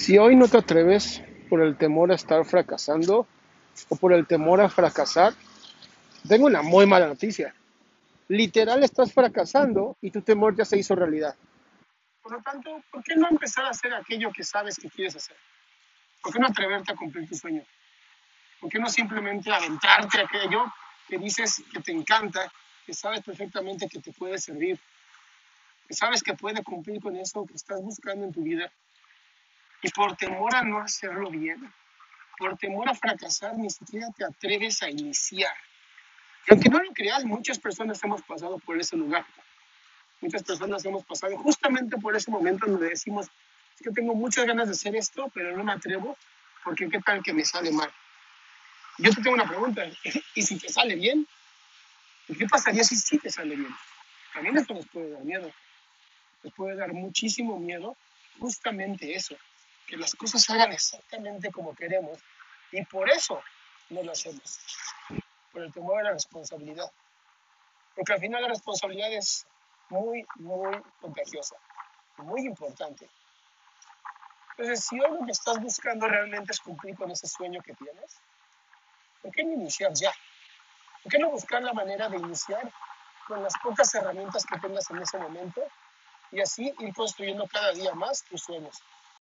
Si hoy no te atreves por el temor a estar fracasando o por el temor a fracasar, tengo una muy mala noticia. Literal estás fracasando y tu temor ya se hizo realidad. Por lo tanto, ¿por qué no empezar a hacer aquello que sabes que quieres hacer? ¿Por qué no atreverte a cumplir tu sueño? ¿Por qué no simplemente aventarte a aquello que dices que te encanta, que sabes perfectamente que te puede servir, que sabes que puede cumplir con eso que estás buscando en tu vida? Y por temor a no hacerlo bien, por temor a fracasar, ni siquiera te atreves a iniciar. Y aunque no lo creas, muchas personas hemos pasado por ese lugar. Muchas personas hemos pasado justamente por ese momento donde decimos, es que tengo muchas ganas de hacer esto, pero no me atrevo, porque qué tal que me sale mal. Yo te tengo una pregunta, ¿y si te sale bien? ¿Qué pasaría si sí te sale bien? También esto nos puede dar miedo. Nos puede dar muchísimo miedo justamente eso, que las cosas hagan exactamente como queremos y por eso no lo hacemos, por el temor a la responsabilidad. Porque al final la responsabilidad es muy, muy contagiosa, muy importante. Entonces, si hoy lo que estás buscando realmente es cumplir con ese sueño que tienes, ¿por qué no iniciar ya? ¿Por qué no buscar la manera de iniciar con las pocas herramientas que tengas en ese momento y así ir construyendo cada día más tus sueños?